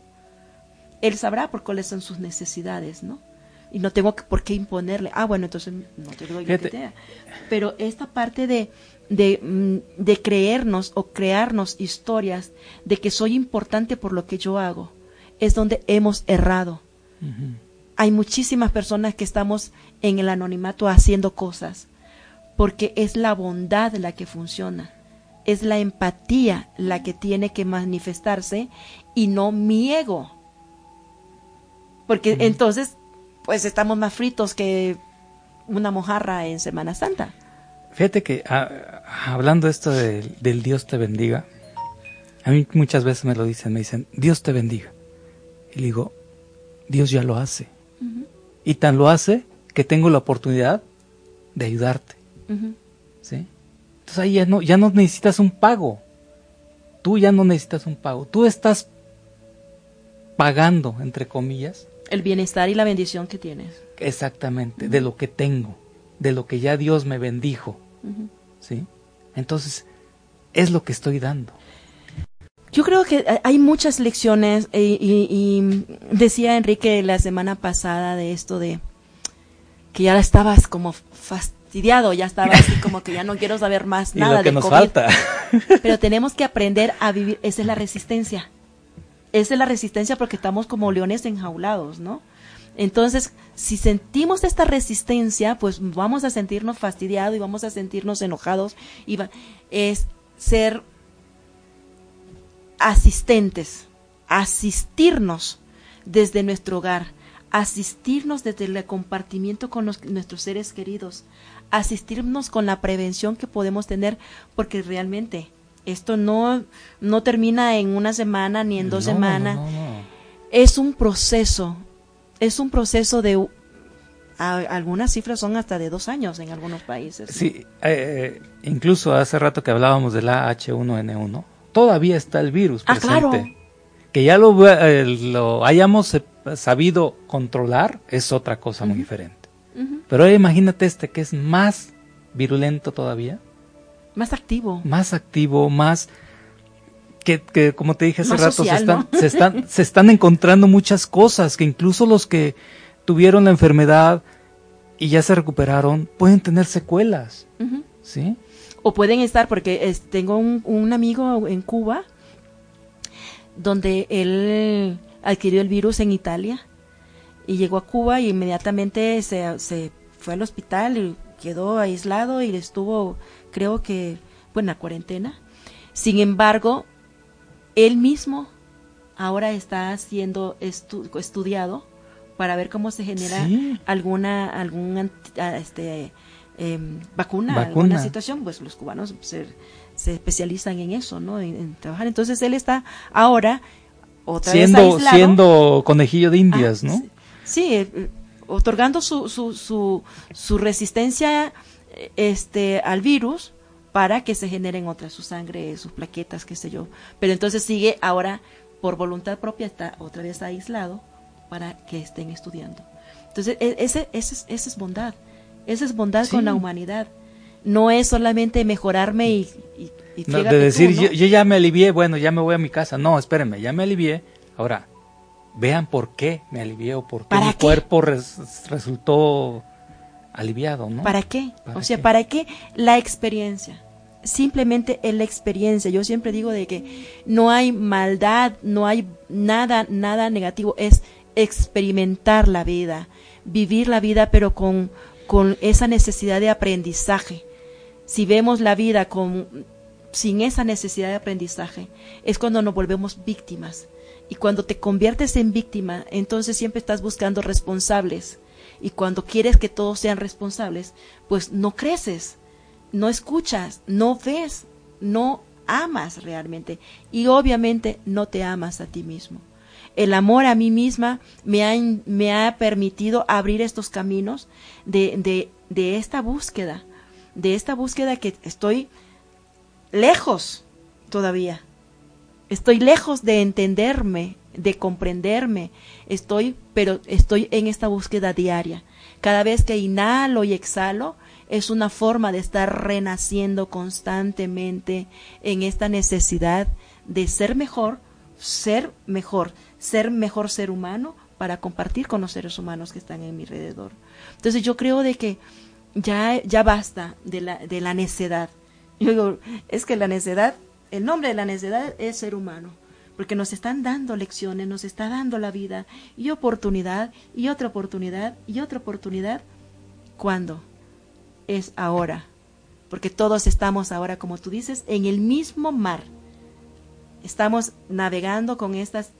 Él sabrá por cuáles son sus necesidades, ¿no? Y no tengo por qué imponerle. Ah, bueno, entonces no te doy lo que
Fíjate.
te da. Pero esta parte de, de, mm, de creernos o crearnos historias de que soy importante por lo que yo hago, es donde hemos errado. Hay muchísimas personas que estamos en el anonimato haciendo cosas porque es la bondad la que funciona, es la empatía la que tiene que manifestarse y no mi ego. Porque entonces, pues estamos más fritos que una mojarra en Semana Santa.
Fíjate que ah, hablando esto de- del Dios te bendiga, a mí muchas veces me lo dicen, me dicen, Dios te bendiga. Y le digo, Dios ya lo hace. Y tan lo hace que tengo la oportunidad de ayudarte. ¿sí? Entonces ahí ya no, ya no necesitas un pago. Tú ya no necesitas un pago. Tú estás pagando, entre comillas,
El bienestar y la bendición que tienes.
exactamente de lo que tengo, de lo que ya Dios me bendijo. ¿Sí? Entonces, es lo que estoy dando.
Yo creo que hay muchas lecciones y, y decía Enrique la semana pasada de esto de que ya estabas como fastidiado, ya estabas así como que ya no quiero saber más
Y
nada
lo que
de
nos
COVID.
falta.
Pero tenemos que aprender a vivir, esa es la resistencia. Esa es la resistencia porque estamos como leones enjaulados, ¿no? Entonces, si sentimos esta resistencia, pues vamos a sentirnos fastidiados y vamos a sentirnos enojados y va- es ser asistentes, asistirnos desde nuestro hogar, asistirnos desde el compartimiento con los- nuestros seres queridos, asistirnos con la prevención que podemos tener, porque realmente esto no, no termina en una semana ni en dos
No,
semanas,
no, no.
es un proceso, es un proceso de... a- algunas cifras son hasta de dos años en algunos países.
Sí, eh, incluso hace rato que hablábamos de la H1N1, todavía está el virus
Ah,
presente.
claro.
Que ya lo, eh, lo hayamos eh, sabido controlar es otra cosa muy diferente. Pero ahora imagínate este que es más virulento todavía,
Más activo.
más activo, más que, que como te dije hace
Más
rato,
social,
se, están,
¿no?
se, están, se están encontrando muchas cosas que incluso los que tuvieron la enfermedad y ya se recuperaron pueden tener secuelas. ¿sí?
O pueden estar, porque es- tengo un, un amigo en Cuba donde él adquirió el virus en Italia y llegó a Cuba y inmediatamente se, se fue al hospital y quedó aislado y estuvo, creo que, bueno, en cuarentena. Sin embargo, él mismo ahora está siendo estu- estudiado para ver cómo se genera
Sí.
alguna algún ah, este em, vacuna,
Vacuna.
alguna situación, pues los cubanos se, se especializan en eso, ¿no? En, en trabajar. Entonces él está ahora otra
Siendo,
vez aislado.
siendo conejillo de indias,
Ah,
¿no?
sí, eh, eh, otorgando su, su, su, su resistencia eh, este, al virus para que se generen otras, su sangre, sus plaquetas, qué sé yo. Pero entonces sigue ahora, por voluntad propia, está otra vez aislado para que estén estudiando. Entonces, e- ese, ese, es- esa es bondad. Esa es bondad con la humanidad. No es solamente mejorarme y, y, y
No, de
tú,
decir,
¿no?
yo, yo ya me alivié, bueno, ya me voy a mi casa. No, espérenme, ya me alivié. Ahora, vean por qué me alivié o por qué
¿Para
mi
qué?
cuerpo res- resultó aliviado, ¿no?
¿Para qué?
¿Para
o sea,
qué?
¿para qué la experiencia? Simplemente es la experiencia. Yo siempre digo de que no hay maldad, no hay nada, nada negativo. Es experimentar la vida, vivir la vida, pero con, con esa necesidad de aprendizaje. si vemos la vida con, sin esa necesidad de aprendizaje, es cuando nos volvemos víctimas. Y cuando te conviertes en víctima, entonces siempre estás buscando responsables. Y cuando quieres que todos sean responsables, pues no creces, no escuchas, no ves, no amas realmente. Y obviamente no te amas a ti mismo. El amor a mí misma me ha, me ha permitido abrir estos caminos de, de, de esta búsqueda, de esta búsqueda que estoy lejos todavía. Estoy lejos de entenderme, de comprenderme. Estoy, pero estoy en esta búsqueda diaria. Cada vez que inhalo y exhalo, es una forma de estar renaciendo constantemente en esta necesidad de ser mejor, ser mejor, ser mejor ser humano para compartir con los seres humanos que están en mi alrededor. Entonces yo creo de que ya, ya basta de la, de la necedad. Yo digo, es que la necedad, el nombre de la necedad es ser humano, porque nos están dando lecciones, nos está dando la vida y oportunidad y otra oportunidad y otra oportunidad. ¿Cuándo? Es ahora, porque todos estamos ahora, como tú dices, en el mismo mar. Estamos navegando con estas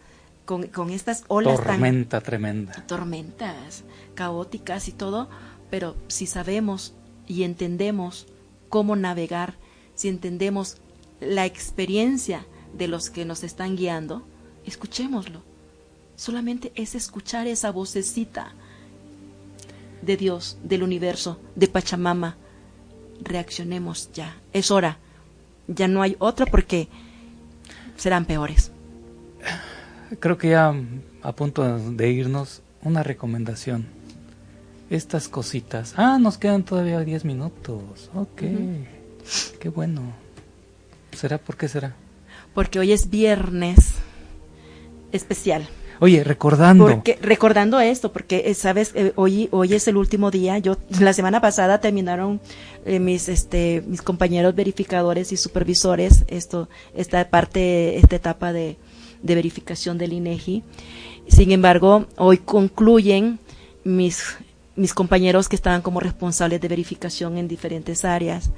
con, con estas olas
tormenta tremenda
tormentas caóticas y todo pero si sabemos y entendemos cómo navegar si entendemos la experiencia de los que nos están guiando escuchémoslo solamente es escuchar esa vocecita de Dios del universo de Pachamama reaccionemos ya es hora ya no hay otra porque serán peores
creo que ya a punto de irnos, una recomendación. Estas cositas. Ah, nos quedan todavía 10 minutos. Ok. Qué bueno. ¿Será por qué será?
Porque hoy es viernes especial.
Oye, recordando.
Recordando esto, porque eh, sabes, eh, hoy, hoy es el último día. Yo la semana pasada terminaron eh, mis, este, mis compañeros verificadores y supervisores esto, esta parte, esta etapa de, de verificación del INEGI. Sin embargo, hoy concluyen mis, mis compañeros que estaban como responsables de verificación en diferentes áreas.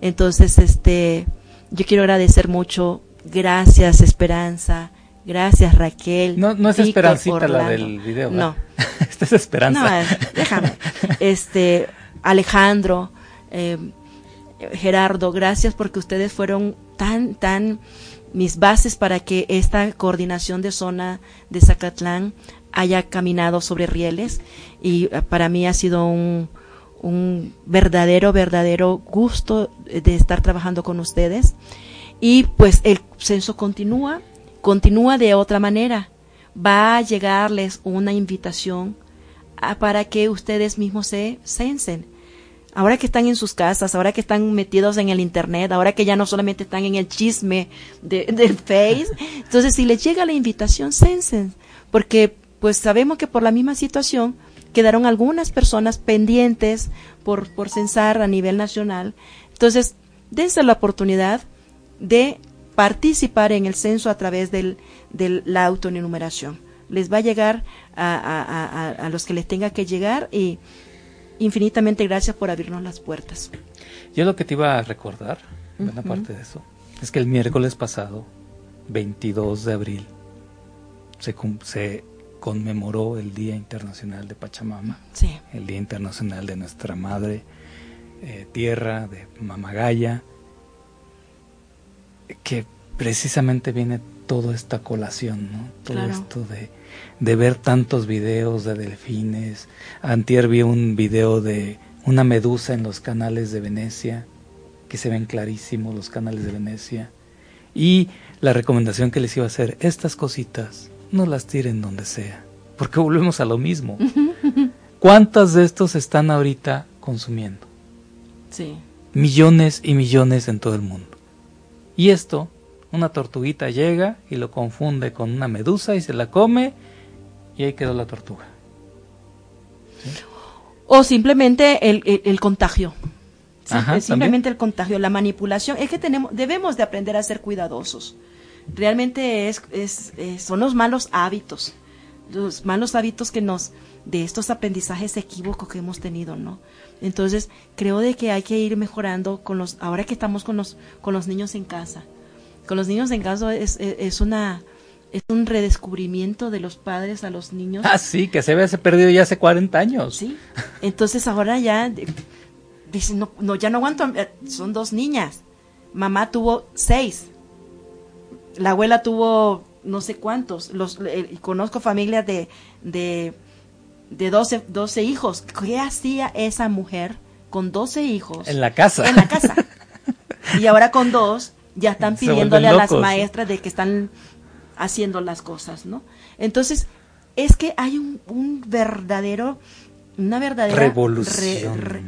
Entonces, este, yo quiero agradecer mucho. Gracias, Esperanza. Gracias, Raquel.
No, no es Esperancita la del video.
No.
Esta es Esperanza.
No, déjame. Este, Alejandro, eh, Gerardo, gracias porque ustedes fueron tan, tan mis bases para que esta coordinación de zona de Zacatlán haya caminado sobre rieles y eh, para mí ha sido un, un verdadero, verdadero gusto de estar trabajando con ustedes. Y pues el censo continúa, continúa de otra manera. Va a llegarles una invitación para que ustedes mismos se censen. Ahora que están en sus casas, ahora que están metidos en el internet, ahora que ya no solamente están en el chisme de, del Face, entonces si les llega la invitación, censen, porque pues sabemos que por la misma situación quedaron algunas personas pendientes por, por censar a nivel nacional, entonces dense la oportunidad de participar en el censo a través del, de la autonumeración. Les va a llegar a, a, a, a los que les tenga que llegar y infinitamente gracias por abrirnos las puertas.
Yo lo que te iba a recordar, buena parte de eso, es que el miércoles pasado, 22 de abril, se, se conmemoró el Día Internacional de Pachamama,
sí.
el Día Internacional de nuestra Madre eh, Tierra, de Mamagaya, que precisamente viene toda esta colación, ¿no? Todo
Claro.
esto de, de ver tantos videos de delfines. Antier vi un video de una medusa en los canales de Venecia, que se ven clarísimos los canales de Venecia. Y la recomendación que les iba a hacer, estas cositas, no las tiren donde sea, porque volvemos a lo mismo. ¿Cuántas de estos están ahorita consumiendo?
Sí.
millones y millones en todo el mundo. Y esto, una tortuguita llega y lo confunde con una medusa y se la come y ahí quedó la tortuga.
O simplemente el, el, el contagio. Sí,
Ajá,
es simplemente el contagio, la manipulación. Es que tenemos, debemos de aprender a ser cuidadosos. Realmente es, es, es- son los malos hábitos los malos hábitos que nos, de estos aprendizajes equívocos que hemos tenido, ¿no? Entonces, creo de que hay que ir mejorando con los, ahora que estamos con los, con los niños en casa. Con los niños en casa es, es, es una, es un redescubrimiento de los padres a los niños.
Ah, sí, que se ve ese perdido ya hace 40 años.
Sí. Entonces ahora ya dicen, no, no, ya no aguanto, eh, son dos niñas. Mamá tuvo seis. La abuela tuvo no sé cuántos. Los, eh, conozco familias de, de, de 12, 12 hijos. ¿Qué hacía esa mujer con 12 hijos?
En la casa.
En la casa. Y ahora con dos ya están pidiéndole a las maestras de que están haciendo las cosas, ¿no? Entonces, es que hay un, un verdadero, una verdadera
Revolución.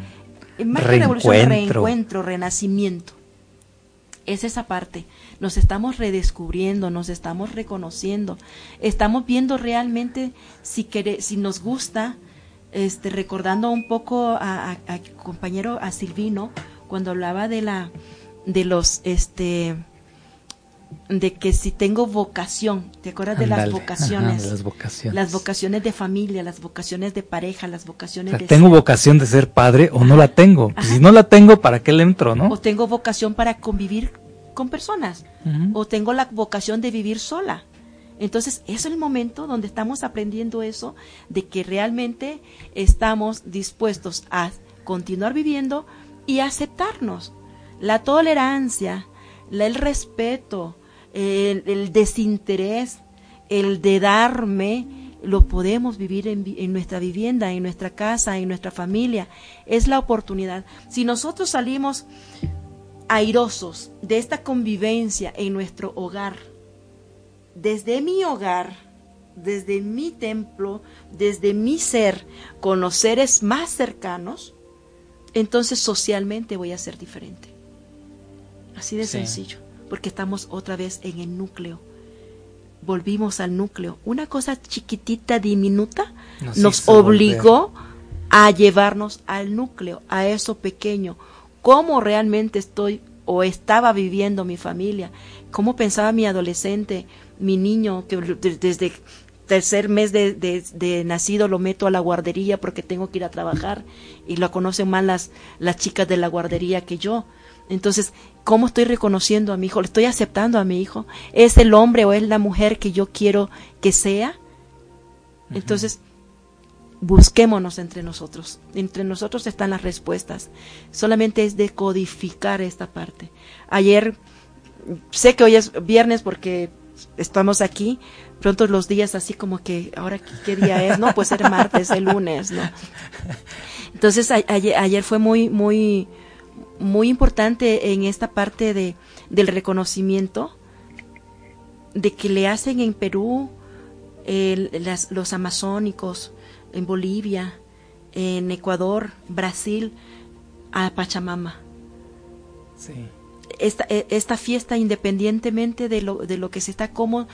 más que revolución,
reencuentro,
renacimiento. Es esa parte. Nos estamos redescubriendo, nos estamos reconociendo, estamos viendo realmente si quere- si nos gusta, este, recordando un poco a, a- a compañero a Silvino cuando hablaba de la, de los, este, de que si tengo vocación, ¿te acuerdas de las vocaciones?
ajá, de las vocaciones.
Las vocaciones de familia, las vocaciones de pareja, las
O
vocaciones
sea,
de
¿Tengo
ser-
vocación de ser padre o no la tengo? Pues si no la tengo, ¿para qué le entro,
o
no?
tengo vocación para convivir con personas o tengo la vocación de vivir sola. Entonces, es el momento donde estamos aprendiendo eso, de que realmente estamos dispuestos a continuar viviendo y aceptarnos. La tolerancia, la- el respeto, el, el desinterés, el de darme, lo podemos vivir en, vi- en nuestra vivienda, en nuestra casa, en nuestra familia. Es la oportunidad. Si nosotros salimos airosos de esta convivencia en nuestro hogar, desde mi hogar, desde mi templo, desde mi ser, con los seres más cercanos, entonces socialmente voy a ser diferente. Así de
Sí.
sencillo, porque estamos otra vez en el núcleo. Volvimos al núcleo. Una cosa chiquitita, diminuta,
Nos
obligó a llevarnos al núcleo, a eso pequeño. ¿Cómo realmente estoy o estaba viviendo mi familia? ¿Cómo pensaba mi adolescente, mi niño, que de- desde tercer mes de, de- de nacido lo meto a la guardería porque tengo que ir a trabajar y lo conocen más las, las chicas de la guardería que yo? Entonces, ¿cómo estoy reconociendo a mi hijo? ¿Le estoy aceptando a mi hijo? ¿Es el hombre o es la mujer que yo quiero que sea? Entonces, busquémonos entre nosotros. Entre nosotros están las respuestas. Solamente es de codificar esta parte. Ayer, sé que hoy es viernes porque estamos aquí, pronto los días así como que, ahora qué, día es, no, pues ser martes, el lunes, ¿no? Entonces ayer, fue muy, muy, muy importante en esta parte de, del reconocimiento de que le hacen en Perú los amazónicos, en Bolivia, en Ecuador, Brasil, a Pachamama.
Sí.
Esta, e- esta fiesta, independientemente de lo, de lo que se está, cómo,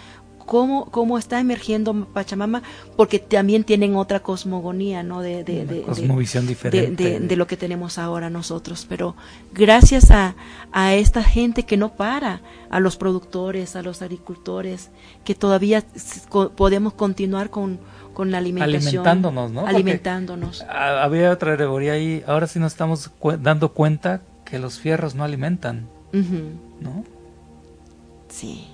cómo, cómo está emergiendo Pachamama, porque también tienen otra cosmogonía, ¿no? De, de, de-
cosmovisión
de,
diferente.
de- lo que tenemos ahora nosotros. Pero gracias a, a esta gente que no para, a los productores, a los agricultores, que todavía podemos continuar con, con la alimentación.
Alimentándonos, ¿no?
Alimentándonos.
Había otra alegoría ahí. Ahora sí nos estamos cu- dando cuenta que los fierros no alimentan, ¿no?
Sí,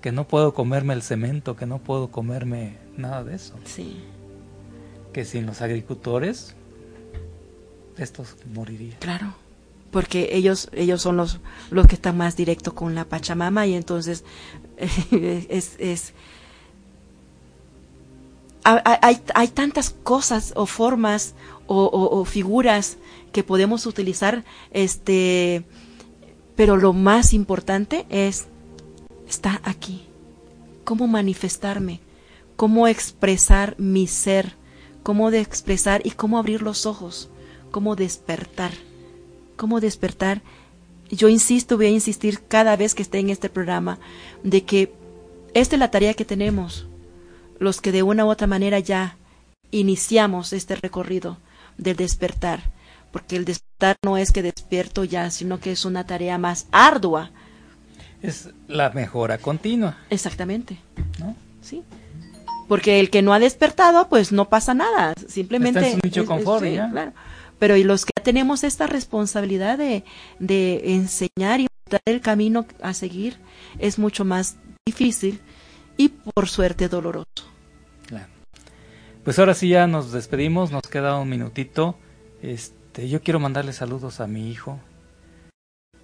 Que no puedo comerme el cemento, que no puedo comerme nada de eso.
sí.
Que sin los agricultores, estos morirían.
Claro, porque ellos ellos son los los que están más directo con la Pachamama y entonces es, es ha- ha- hay, hay tantas cosas o formas o, o- o figuras que podemos utilizar este pero lo más importante es está aquí. Cómo manifestarme cómo expresar mi ser cómo de expresar y cómo abrir los ojos cómo despertar cómo despertar yo insisto voy a insistir cada vez que esté en este programa de que esta es la tarea que tenemos los que de una u otra manera ya iniciamos este recorrido del despertar porque el despertar no es que despierto ya sino que es una tarea más ardua
Es la mejora continua,
exactamente
¿no?
sí Porque el que no ha despertado, pues no pasa nada. Simplemente.
Está en su nicho
es-
confort
sí,
ya.
claro. Pero y los que tenemos esta responsabilidad de, de enseñar y mostrar el camino a seguir es mucho más difícil y por suerte doloroso.
Claro. Pues ahora sí ya nos despedimos, nos queda un minutito. Este, yo quiero mandarle saludos a mi hijo.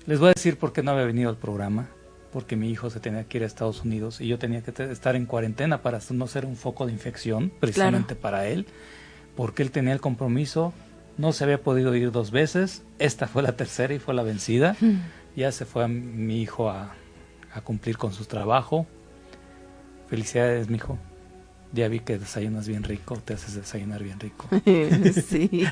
Les voy a decir por qué no había venido al programa, porque mi hijo se tenía que ir a Estados Unidos y yo tenía que estar en cuarentena para no ser un foco de infección, precisamente para él, porque él tenía el compromiso, no se había podido ir dos veces, esta fue la tercera y fue la vencida. Ya se fue a mi hijo a, a cumplir con su trabajo. Felicidades, mi hijo. Ya vi que desayunas bien rico, te haces desayunar bien rico.
sí.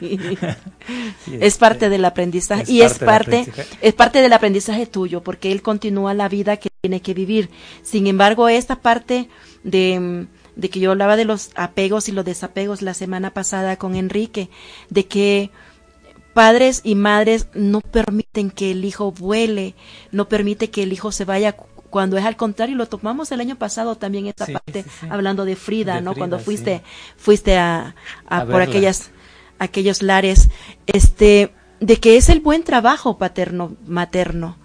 Es
este,
parte del aprendizaje
es
y es
parte aprendizaje.
es parte del aprendizaje tuyo porque él continúa la vida que tiene que vivir. Sin embargo, esta parte de, de que yo hablaba de los apegos y los desapegos la semana pasada con Enrique, de que padres y madres no permiten que el hijo vuele, no permite que el hijo se vaya cuando es al contrario, lo tomamos el año pasado también esta
Sí,
parte
sí, sí.
hablando de Frida,
De
¿no? Cuando fuiste fuiste a, a
A
por
verla.
aquellas aquellos lares, este, de que es el buen trabajo paterno, materno,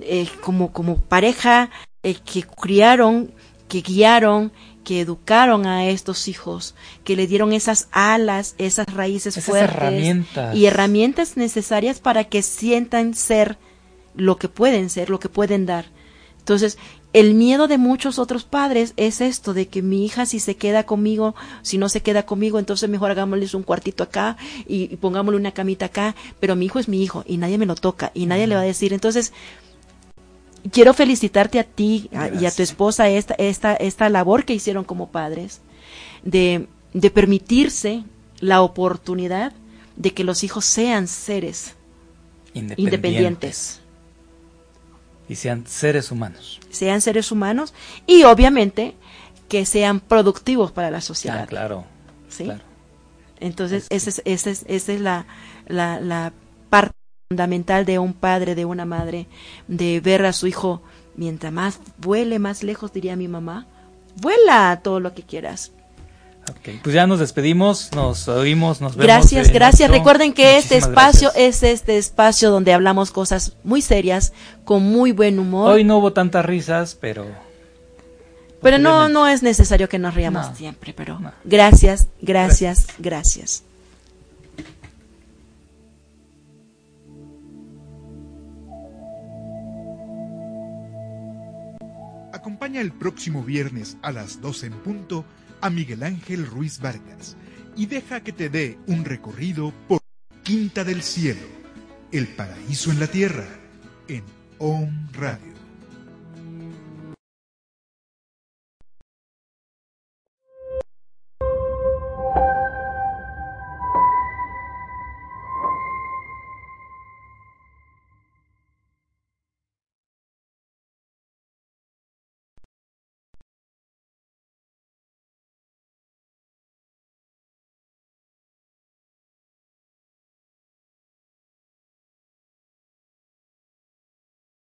eh, como, como pareja eh, que criaron, que guiaron, que educaron a estos hijos, que le dieron esas alas, esas raíces
Esas
fuertes
herramientas.
y herramientas necesarias para que sientan ser lo que pueden ser, lo que pueden dar. Entonces, el miedo de muchos otros padres es esto, de que mi hija si se queda conmigo, si no se queda conmigo, entonces mejor hagámosles un cuartito acá y, y pongámosle una camita acá, pero mi hijo es mi hijo y nadie me lo toca y nadie le va a decir. Entonces, quiero felicitarte a ti a- y a tu esposa esta, esta, esta labor que hicieron como padres, de, de permitirse la oportunidad de que los hijos sean seres
independientes.
independientes.
Y sean seres humanos.
sean seres humanos y obviamente que sean productivos para la sociedad.
Ah, claro.
¿sí?
claro.
Entonces, esa es, esa es, esa es la, la, la parte fundamental de un padre, de una madre, de ver a su hijo, mientras más vuele más lejos, diría mi mamá, vuela todo lo que quieras.
Ok, Pues ya nos despedimos, nos oímos, nos vemos.
Gracias, gracias. Recuerden que este
Muchísimas
espacio
gracias.
es este espacio donde hablamos cosas muy serias, con muy buen humor.
Hoy no hubo tantas risas, pero
Pero no, no es necesario que nos riamos
No,
siempre, pero
no.
gracias, gracias, gracias.
Acompaña el próximo viernes a las 12 en punto a Miguel Ángel Ruiz Vargas y deja que te dé un recorrido por Quinta del Cielo, el paraíso en la tierra, en OM Radio.